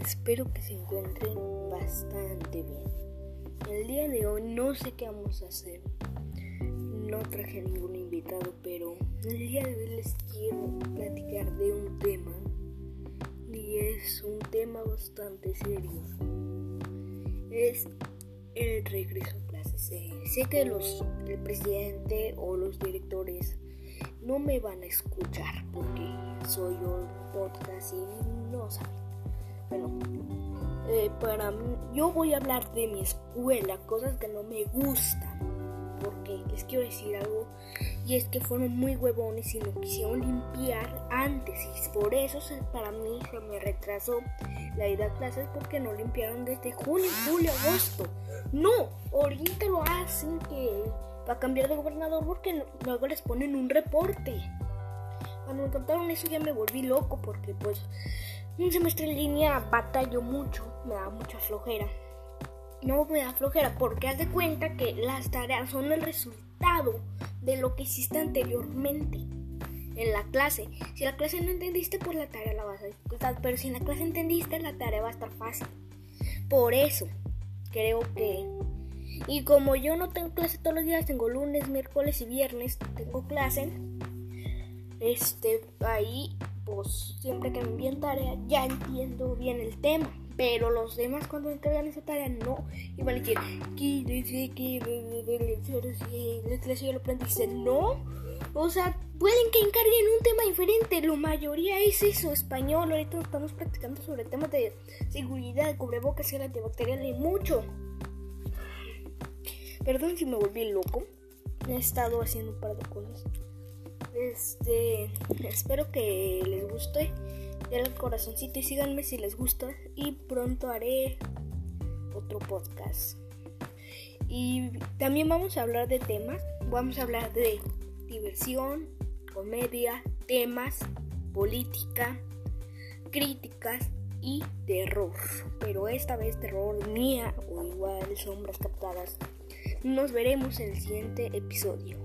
espero que se encuentren bastante bien. El día de hoy no sé qué vamos a hacer. No traje ningún invitado, pero el día de hoy les quiero platicar de un tema. Y es un tema bastante serio. Es el regreso a clases. Sé que los, el presidente o los directores no me van a escuchar porque soy un podcast y no saben. Bueno, eh, para mí, yo voy a hablar de mi escuela, cosas que no me gustan. Porque les quiero decir algo, y es que fueron muy huevones y no quisieron limpiar antes. Y por eso para mí se me retrasó la ida a clases porque no limpiaron desde junio, julio, agosto. No, ahorita lo hacen que va a cambiar de gobernador porque luego les ponen un reporte. Cuando me contaron eso ya me volví loco porque pues un semestre en línea batallo mucho, me da mucha flojera. No me da flojera porque haz de cuenta que las tareas son el resultado de lo que hiciste anteriormente en la clase. Si la clase no entendiste, pues la tarea la vas a disfrutar. Pero si en la clase entendiste, la tarea va a estar fácil. Por eso, creo que... Y como yo no tengo clase todos los días, tengo lunes, miércoles y viernes, tengo clase. Este, ahí pues siempre que me envíen tarea ya entiendo bien el tema. Pero los demás cuando entregan esa tarea no. Y van a decir, que dice que la lo aprendiste. No. O sea, pueden que encarguen un tema diferente. La mayoría es eso, español. Ahorita estamos practicando sobre temas de seguridad, cubrebocas y antibacterial y mucho. Perdón si me volví loco. He estado haciendo un par de cosas. Este, espero que les guste. Denle el corazoncito y síganme si les gusta. Y pronto haré otro podcast. Y también vamos a hablar de temas. Vamos a hablar de diversión, comedia, temas, política, críticas y terror. Pero esta vez terror mía o igual sombras captadas. Nos veremos en el siguiente episodio.